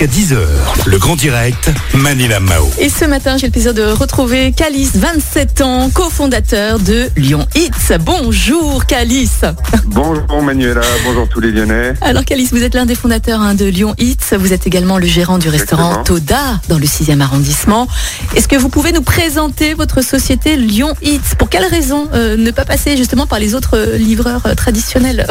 jusqu'à 10h. Le grand direct, Manila Mao. Et ce matin, j'ai le plaisir de retrouver Calice, 27 ans, cofondateur de Lyon Hits. Bonjour Calice. Bonjour Manuela, bonjour tous les Lyonnais. Alors Calice, vous êtes l'un des fondateurs hein, de Lyon Hits. Vous êtes également le gérant du restaurant Exactement. Toda dans le 6e arrondissement. Est-ce que vous pouvez nous présenter votre société Lyon Hits? Pour quelle raison euh, ne pas passer justement par les autres euh, livreurs euh, traditionnels?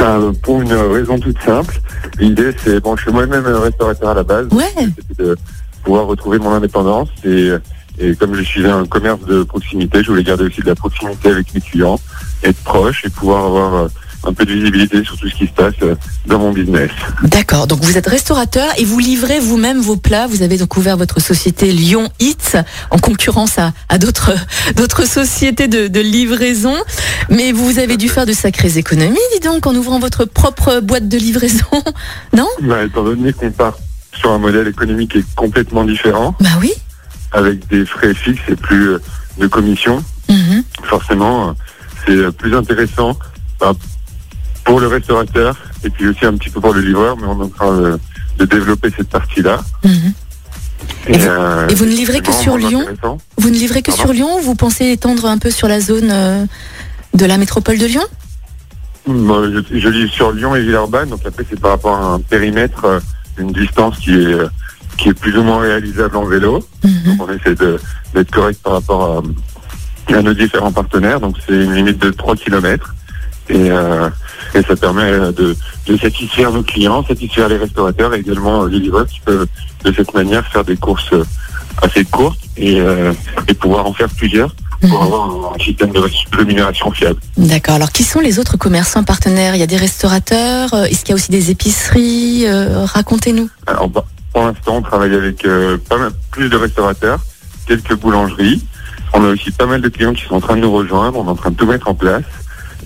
Euh, pour une raison toute simple, l'idée c'est, bon je suis moi-même restaurateur à la base, Ouais. c'était de pouvoir retrouver mon indépendance et, et comme je suis un commerce de proximité, je voulais garder aussi de la proximité avec mes clients, être proche et pouvoir avoir euh, un peu de visibilité sur tout ce qui se passe euh, dans mon business. D'accord, donc vous êtes restaurateur et vous livrez vous-même vos plats. Vous avez donc ouvert votre société Lyon Hits en concurrence à, à d'autres d'autres sociétés de, de livraison. Mais vous avez dû faire de sacrées économies, dis donc, en ouvrant votre propre boîte de livraison. Non? Bah, étant donné qu'on part sur un modèle économique qui est complètement différent, Bah oui. avec des frais fixes et plus euh, de commissions, Mhm. forcément, euh, c'est plus intéressant bah, pour le restaurateur et puis aussi un petit peu pour le livreur, mais on est en train de, de développer cette partie-là. Mhm. Et vous- euh, et vous ne livrez que sur Lyon. Vous ne livrez que Pardon sur Lyon ou vous pensez étendre un peu sur la zone euh, de la métropole de Lyon je, je livre sur Lyon et Villeurbanne, donc après c'est par rapport à un périmètre, euh, une distance qui est qui est plus ou moins réalisable en vélo. Mhm. Donc on essaie de- d'être correct par rapport à, à nos différents partenaires. Donc c'est une limite de 3 km et, et ça permet euh, de, de satisfaire nos clients, satisfaire les restaurateurs et également euh, les livreurs qui peuvent de cette manière faire des courses euh, assez courtes et, euh, et pouvoir en faire plusieurs pour Mhm. avoir un système de rémunération fiable. D'accord. Alors, qui sont les autres commerçants partenaires? Il y a des restaurateurs Est-ce qu'il y a aussi des épiceries Euh, Racontez-nous. Alors, bah, pour l'instant, on travaille avec euh, pas mal plus de restaurateurs, quelques boulangeries. On a aussi pas mal de clients qui sont en train de nous rejoindre. On est en train de tout mettre en place.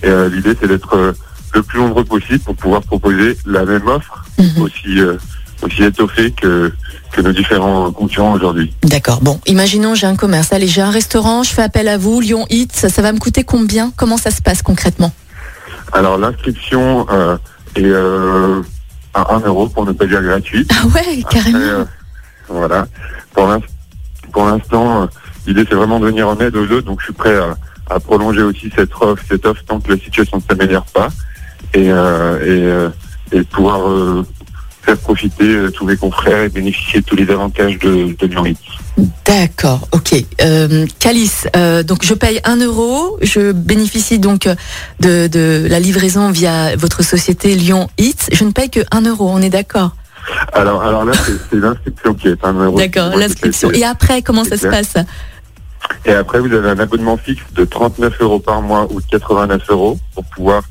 Et euh, l'idée, c'est d'être le plus nombreux possible pour pouvoir proposer la même offre Mhm. aussi euh, aussi étoffée que que nos différents concurrents aujourd'hui. D'accord. Bon, imaginons j'ai un commerce. Allez, j'ai un restaurant, je fais appel à vous, Lyon Hits. Ça, ça va me coûter combien? Comment ça se passe concrètement? Alors, l'inscription euh, est euh, à 1 euro pour ne pas dire gratuite. Ah ouais, carrément. Après, voilà. Pour l'in- pour l'instant, l'idée c'est vraiment de venir en aide aux autres, donc je suis prêt à, à prolonger aussi cette offre, cette offre tant que la situation ne s'améliore pas et, euh, et, euh, et pouvoir euh, faire profiter tous mes confrères et bénéficier de tous les avantages de, de Lyon. D'accord, ok. Euh, Calice, euh, donc je paye 1 euro, je bénéficie donc de, de la livraison via votre société Lyon Hits. Je ne paye que 1 euro, on est d'accord? Alors, alors là, c'est l'inscription qui est un euro. D'accord, l'inscription. Et après, comment ça se passe? Et après, vous avez un abonnement fixe de 39 euros par mois ou de 89 euros pour pouvoir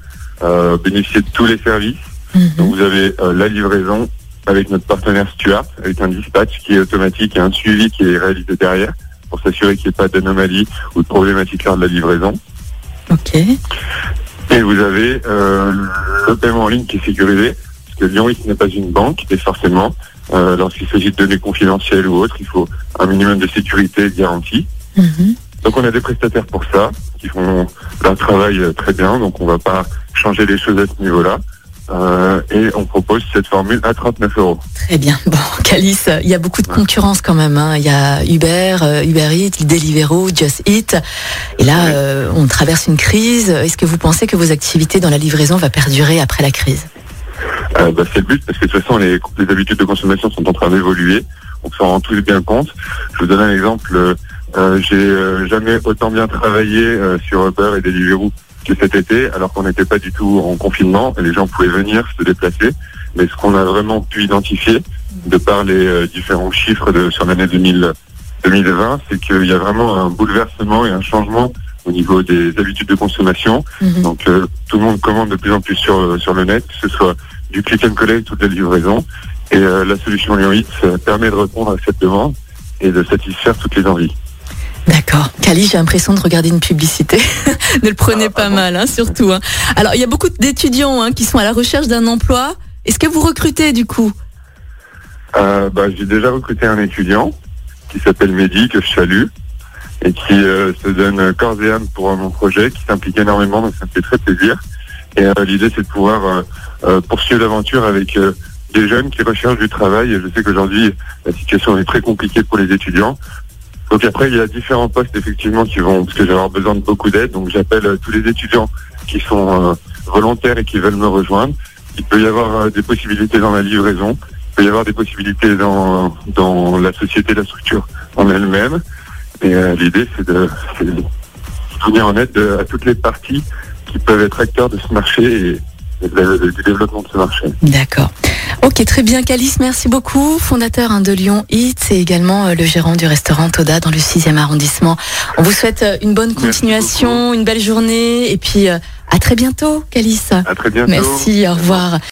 euh, bénéficier de tous les services. Mhm. Donc vous avez euh, la livraison avec notre partenaire Stuart, avec un dispatch qui est automatique et un suivi qui est réalisé derrière pour s'assurer qu'il n'y ait pas d'anomalie ou de problématique lors de la livraison. Ok. Et vous avez euh, le paiement en ligne qui est sécurisé, parce que Lyon n'est pas une banque, et forcément, lorsqu'il s'agit de données confidentielles ou autres, il faut un minimum de sécurité et de garantie. Mhm. Donc on a des prestataires pour ça, qui font leur travail euh, très bien, donc on va pas changer les choses à ce niveau-là. Euh, et on propose cette formule à 39 euros. Très bien. Bon, Calice, il y a beaucoup de concurrence quand même. hein. Il y a Uber, euh, Uber Eats, Deliveroo, Just Eat. Et là, euh, on traverse une crise. Est-ce que vous pensez que vos activités dans la livraison va perdurer après la crise? Bah, c'est le but parce que de toute façon les, les habitudes de consommation sont en train d'évoluer. On s'en rend tous bien compte. Je vous donne un exemple. Euh, J'ai euh, jamais autant bien travaillé euh, sur Uber et Deliveroo que cet été, alors qu'on n'était pas du tout en confinement. et Les gens pouvaient venir se déplacer. Mais ce qu'on a vraiment pu identifier, de par les euh, différents chiffres de, sur l'année 2000 2020, c'est qu'il y a vraiment un bouleversement et un changement au niveau des habitudes de consommation. Mhm. Donc euh, tout le monde commande de plus en plus sur, sur le net, que ce soit du click and collect ou de la livraison. Et euh, la solution Lyon permet de répondre à cette demande et de satisfaire toutes les envies. D'accord. Cali, j'ai l'impression de regarder une publicité. ne le prenez Ah, pas mal, hein, surtout. hein. Alors, il y a beaucoup d'étudiants hein, qui sont à la recherche d'un emploi. Est-ce que vous recrutez du coup? Euh, bah, J'ai déjà recruté un étudiant qui s'appelle Mehdi, que je salue, et qui euh, se donne corps et âme pour euh, mon projet, qui s'implique énormément, donc ça me fait très plaisir. Et euh, l'idée, c'est de pouvoir euh, euh, poursuivre l'aventure avec euh, des jeunes qui recherchent du travail. Et je sais qu'aujourd'hui, la situation est très compliquée pour les étudiants. Donc après, il y a différents postes effectivement qui vont, parce que j'ai avoir besoin de beaucoup d'aide. Donc j'appelle euh, tous les étudiants qui sont euh, volontaires et qui veulent me rejoindre. Il peut y avoir euh, des possibilités dans la livraison. Il peut y avoir des possibilités dans, dans la société, la structure en elle-même. Et l'idée, c'est de, de venir en aide de- à toutes les parties qui peuvent être acteurs de ce marché du développement de ce marché. D'accord. Ok, très bien. Calice, merci beaucoup. Fondateur hein, de Lyon Hits et également euh, le gérant du restaurant Toda dans le 6e arrondissement. On vous souhaite euh, une bonne continuation, une belle journée et puis euh, à très bientôt, Calice. À très bientôt. Merci, au revoir.